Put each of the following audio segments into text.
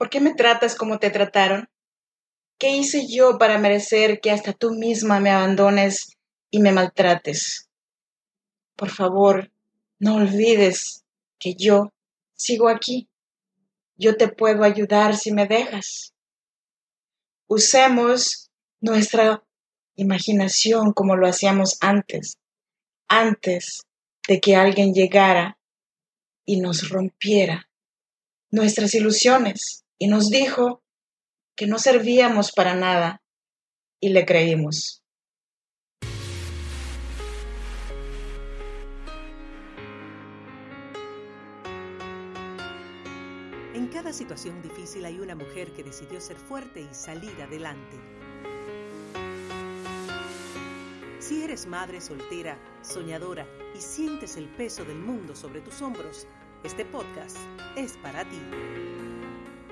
¿Por qué me tratas como te trataron? ¿Qué hice yo para merecer que hasta tú misma me abandones y me maltrates? Por favor, no olvides que yo sigo aquí. Yo te puedo ayudar si me dejas. Usemos nuestra imaginación como lo hacíamos antes, antes de que alguien llegara y nos rompiera nuestras ilusiones y nos dijo que no servíamos para nada y le creímos. En cada situación difícil hay una mujer que decidió ser fuerte y salir adelante. Si eres madre soltera, soñadora y sientes el peso del mundo sobre tus hombros, este podcast es para ti.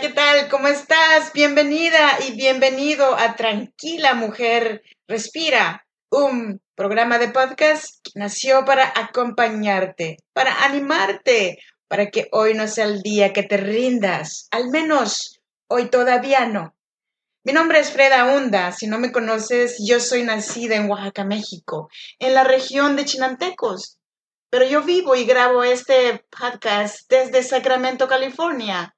¿Qué tal? ¿Cómo estás? Bienvenida y bienvenido a Tranquila Mujer Respira, un programa de podcast que nació para acompañarte, para animarte, para que hoy no sea el día que te rindas, al menos hoy todavía no. Mi nombre es Freda Hunda, si no me conoces, yo soy nacida en Oaxaca, México, en la región de Chinantecos, pero yo vivo y grabo este podcast desde Sacramento, California.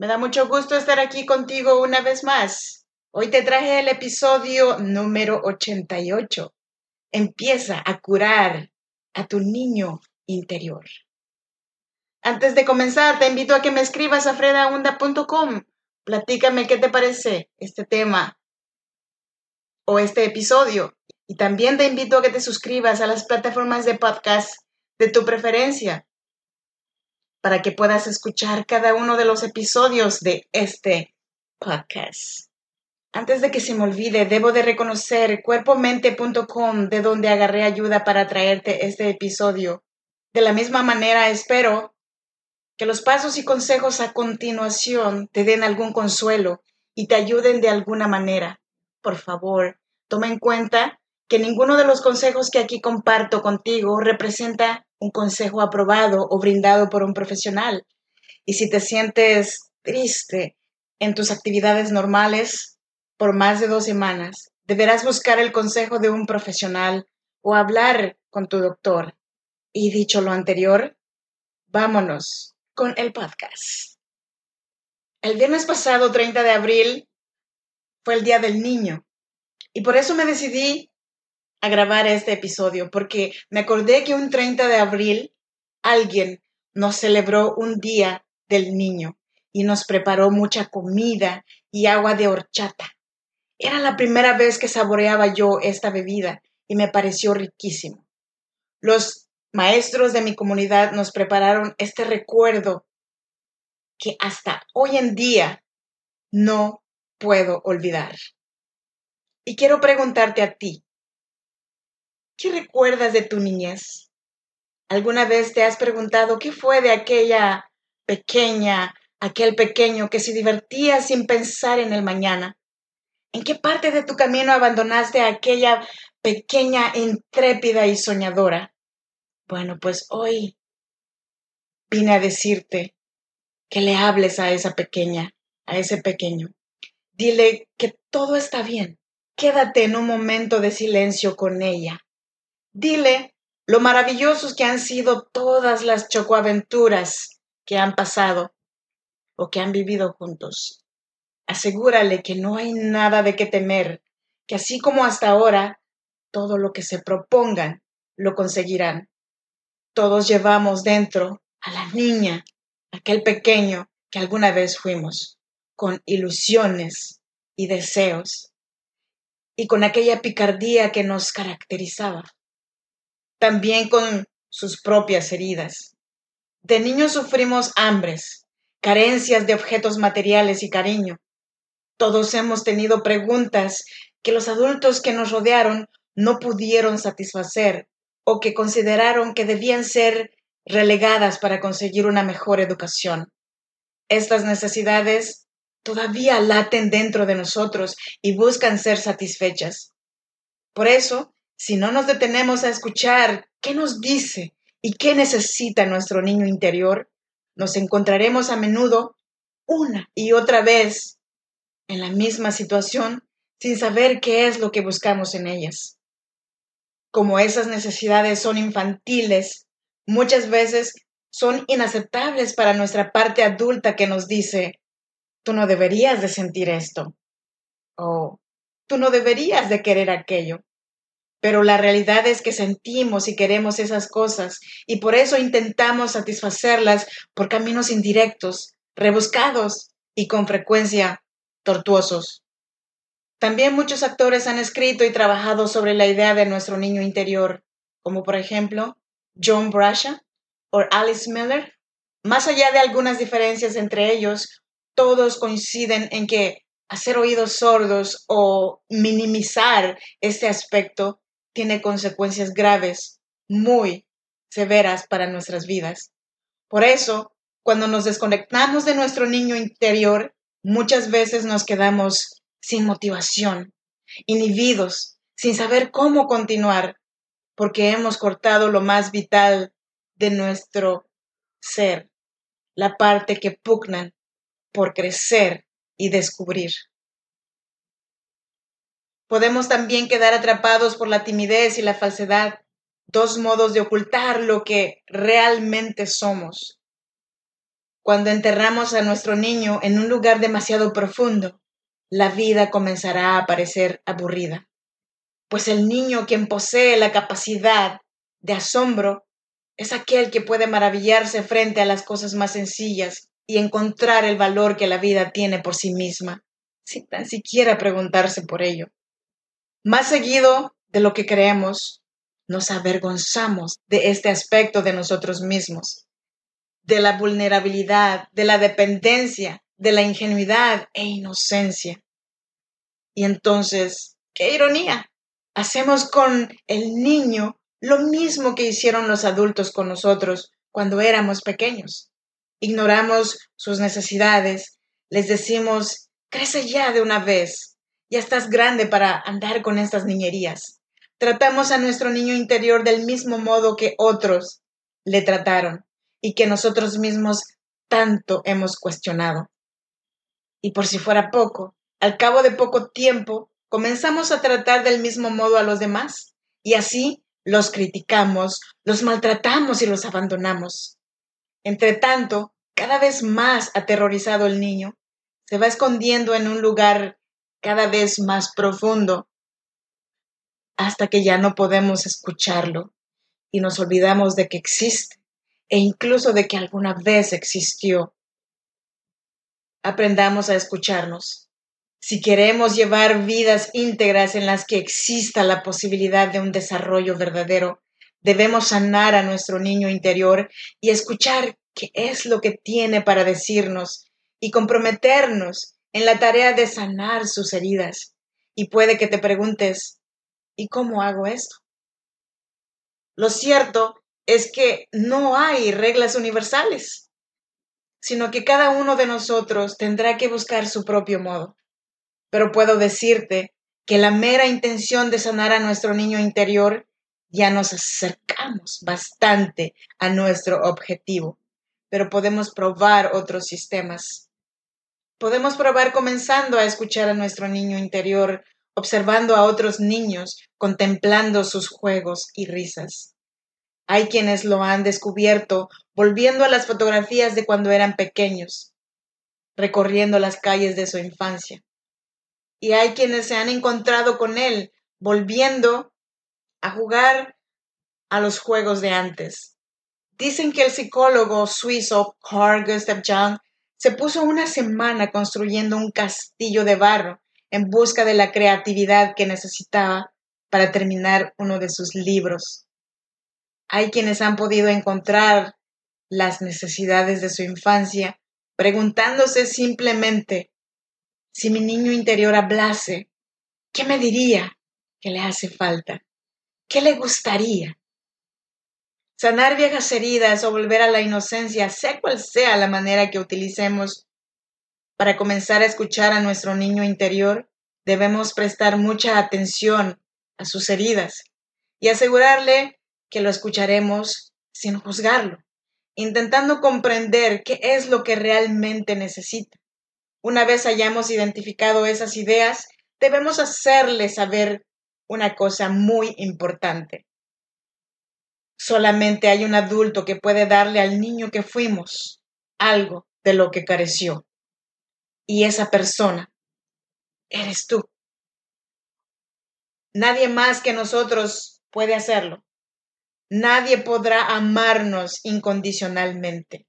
Me da mucho gusto estar aquí contigo una vez más. Hoy te traje el episodio número 88 empieza a curar a tu niño interior. Antes de comenzar, te invito a que me escribas a fredaunda.com. Platícame qué te parece este tema o este episodio. Y también te invito a que te suscribas a las plataformas de podcast de tu preferencia para que puedas escuchar cada uno de los episodios de este podcast. Antes de que se me olvide, debo de reconocer cuerpomente.com de donde agarré ayuda para traerte este episodio. De la misma manera, espero que los pasos y consejos a continuación te den algún consuelo y te ayuden de alguna manera. Por favor, toma en cuenta que ninguno de los consejos que aquí comparto contigo representa un consejo aprobado o brindado por un profesional. Y si te sientes triste en tus actividades normales, por más de dos semanas, deberás buscar el consejo de un profesional o hablar con tu doctor. Y dicho lo anterior, vámonos con el podcast. El viernes pasado, 30 de abril, fue el Día del Niño. Y por eso me decidí a grabar este episodio, porque me acordé que un 30 de abril alguien nos celebró un Día del Niño y nos preparó mucha comida y agua de horchata. Era la primera vez que saboreaba yo esta bebida y me pareció riquísimo. Los maestros de mi comunidad nos prepararon este recuerdo que hasta hoy en día no puedo olvidar. Y quiero preguntarte a ti, ¿qué recuerdas de tu niñez? ¿Alguna vez te has preguntado qué fue de aquella pequeña, aquel pequeño que se divertía sin pensar en el mañana? ¿En qué parte de tu camino abandonaste a aquella pequeña, intrépida y soñadora? Bueno, pues hoy vine a decirte que le hables a esa pequeña, a ese pequeño. Dile que todo está bien. Quédate en un momento de silencio con ella. Dile lo maravillosos que han sido todas las chocoaventuras que han pasado o que han vivido juntos. Asegúrale que no hay nada de qué temer, que así como hasta ahora, todo lo que se propongan lo conseguirán. Todos llevamos dentro a la niña, aquel pequeño que alguna vez fuimos, con ilusiones y deseos, y con aquella picardía que nos caracterizaba, también con sus propias heridas. De niños sufrimos hambres, carencias de objetos materiales y cariño. Todos hemos tenido preguntas que los adultos que nos rodearon no pudieron satisfacer o que consideraron que debían ser relegadas para conseguir una mejor educación. Estas necesidades todavía laten dentro de nosotros y buscan ser satisfechas. Por eso, si no nos detenemos a escuchar qué nos dice y qué necesita nuestro niño interior, nos encontraremos a menudo una y otra vez en la misma situación sin saber qué es lo que buscamos en ellas. Como esas necesidades son infantiles, muchas veces son inaceptables para nuestra parte adulta que nos dice, tú no deberías de sentir esto, o tú no deberías de querer aquello. Pero la realidad es que sentimos y queremos esas cosas y por eso intentamos satisfacerlas por caminos indirectos, rebuscados y con frecuencia tortuosos. También muchos actores han escrito y trabajado sobre la idea de nuestro niño interior, como por ejemplo John Brasha o Alice Miller. Más allá de algunas diferencias entre ellos, todos coinciden en que hacer oídos sordos o minimizar este aspecto tiene consecuencias graves, muy severas para nuestras vidas. Por eso, cuando nos desconectamos de nuestro niño interior, muchas veces nos quedamos sin motivación, inhibidos, sin saber cómo continuar, porque hemos cortado lo más vital de nuestro ser, la parte que pugnan por crecer y descubrir. Podemos también quedar atrapados por la timidez y la falsedad, dos modos de ocultar lo que realmente somos. Cuando enterramos a nuestro niño en un lugar demasiado profundo, la vida comenzará a parecer aburrida, pues el niño quien posee la capacidad de asombro es aquel que puede maravillarse frente a las cosas más sencillas y encontrar el valor que la vida tiene por sí misma, sin tan siquiera preguntarse por ello. Más seguido de lo que creemos, nos avergonzamos de este aspecto de nosotros mismos, de la vulnerabilidad, de la dependencia, de la ingenuidad e inocencia. Y entonces, qué ironía, hacemos con el niño lo mismo que hicieron los adultos con nosotros cuando éramos pequeños ignoramos sus necesidades, les decimos, crece ya de una vez, ya estás grande para andar con estas niñerías. Tratamos a nuestro niño interior del mismo modo que otros le trataron y que nosotros mismos tanto hemos cuestionado. Y por si fuera poco, al cabo de poco tiempo, comenzamos a tratar del mismo modo a los demás y así los criticamos, los maltratamos y los abandonamos. Entre tanto, cada vez más aterrorizado el niño, se va escondiendo en un lugar cada vez más profundo hasta que ya no podemos escucharlo y nos olvidamos de que existe e incluso de que alguna vez existió. Aprendamos a escucharnos. Si queremos llevar vidas íntegras en las que exista la posibilidad de un desarrollo verdadero, debemos sanar a nuestro niño interior y escuchar qué es lo que tiene para decirnos y comprometernos en la tarea de sanar sus heridas. Y puede que te preguntes, ¿y cómo hago esto? Lo cierto es que no hay reglas universales, sino que cada uno de nosotros tendrá que buscar su propio modo. Pero puedo decirte que la mera intención de sanar a nuestro niño interior ya nos acercamos bastante a nuestro objetivo pero podemos probar otros sistemas. Podemos probar comenzando a escuchar a nuestro niño interior, observando a otros niños, contemplando sus juegos y risas. Hay quienes lo han descubierto volviendo a las fotografías de cuando eran pequeños, recorriendo las calles de su infancia. Y hay quienes se han encontrado con él volviendo a jugar a los juegos de antes, Dicen que el psicólogo suizo Carl Gustav Jung se puso una semana construyendo un castillo de barro en busca de la creatividad que necesitaba para terminar uno de sus libros. Hay quienes han podido encontrar las necesidades de su infancia, preguntándose simplemente, si mi niño interior hablase, ¿qué me diría que le hace falta? ¿Qué le gustaría? Sanar viejas heridas o volver a la inocencia, sea cual sea la manera que utilicemos para comenzar a escuchar a nuestro niño interior, debemos prestar mucha atención a sus heridas y asegurarle que lo escucharemos sin juzgarlo, intentando comprender qué es lo que realmente necesita. Una vez hayamos identificado esas ideas, debemos hacerle saber una cosa muy importante. Solamente hay un adulto que puede darle al niño que fuimos algo de lo que careció. Y esa persona eres tú. Nadie más que nosotros puede hacerlo. Nadie podrá amarnos incondicionalmente.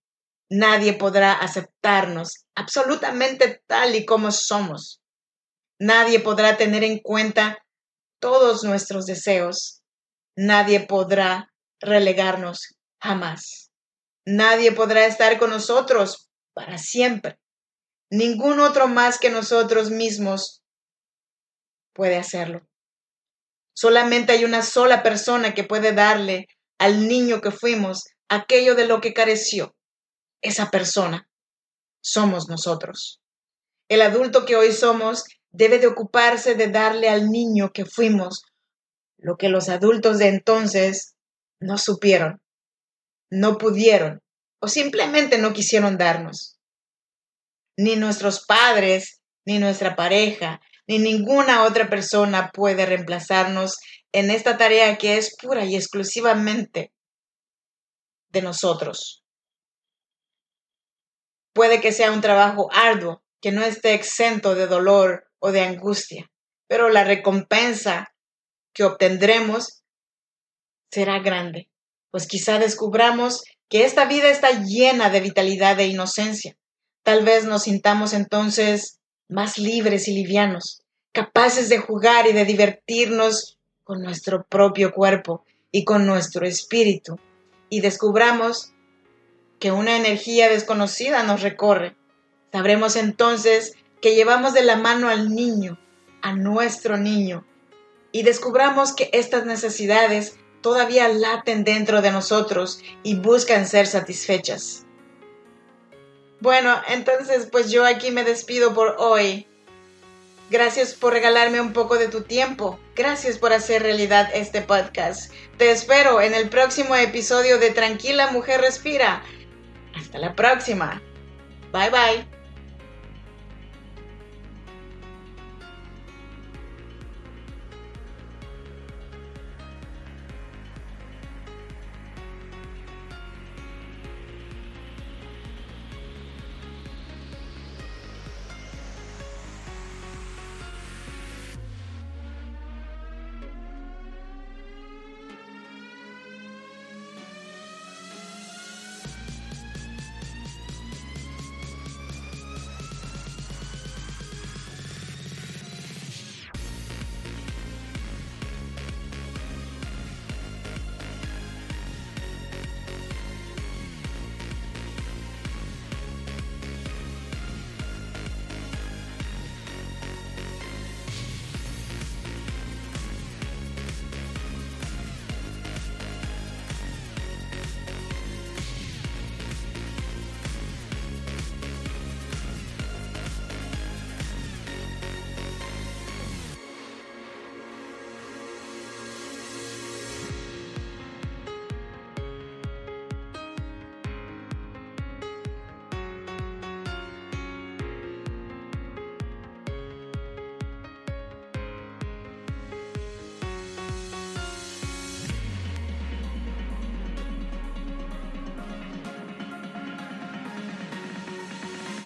Nadie podrá aceptarnos absolutamente tal y como somos. Nadie podrá tener en cuenta todos nuestros deseos. Nadie podrá relegarnos jamás. Nadie podrá estar con nosotros para siempre. Ningún otro más que nosotros mismos puede hacerlo. Solamente hay una sola persona que puede darle al niño que fuimos aquello de lo que careció esa persona somos nosotros. El adulto que hoy somos debe de ocuparse de darle al niño que fuimos lo que los adultos de entonces no supieron, no pudieron o simplemente no quisieron darnos. Ni nuestros padres, ni nuestra pareja, ni ninguna otra persona puede reemplazarnos en esta tarea que es pura y exclusivamente de nosotros. Puede que sea un trabajo arduo, que no esté exento de dolor o de angustia, pero la recompensa que obtendremos será grande, pues quizá descubramos que esta vida está llena de vitalidad e inocencia. Tal vez nos sintamos entonces más libres y livianos, capaces de jugar y de divertirnos con nuestro propio cuerpo y con nuestro espíritu, y descubramos que una energía desconocida nos recorre. Sabremos entonces que llevamos de la mano al niño, a nuestro niño, y descubramos que estas necesidades todavía laten dentro de nosotros y buscan ser satisfechas. Bueno, entonces pues yo aquí me despido por hoy. Gracias por regalarme un poco de tu tiempo. Gracias por hacer realidad este podcast. Te espero en el próximo episodio de Tranquila Mujer Respira hasta la próxima. Bye bye.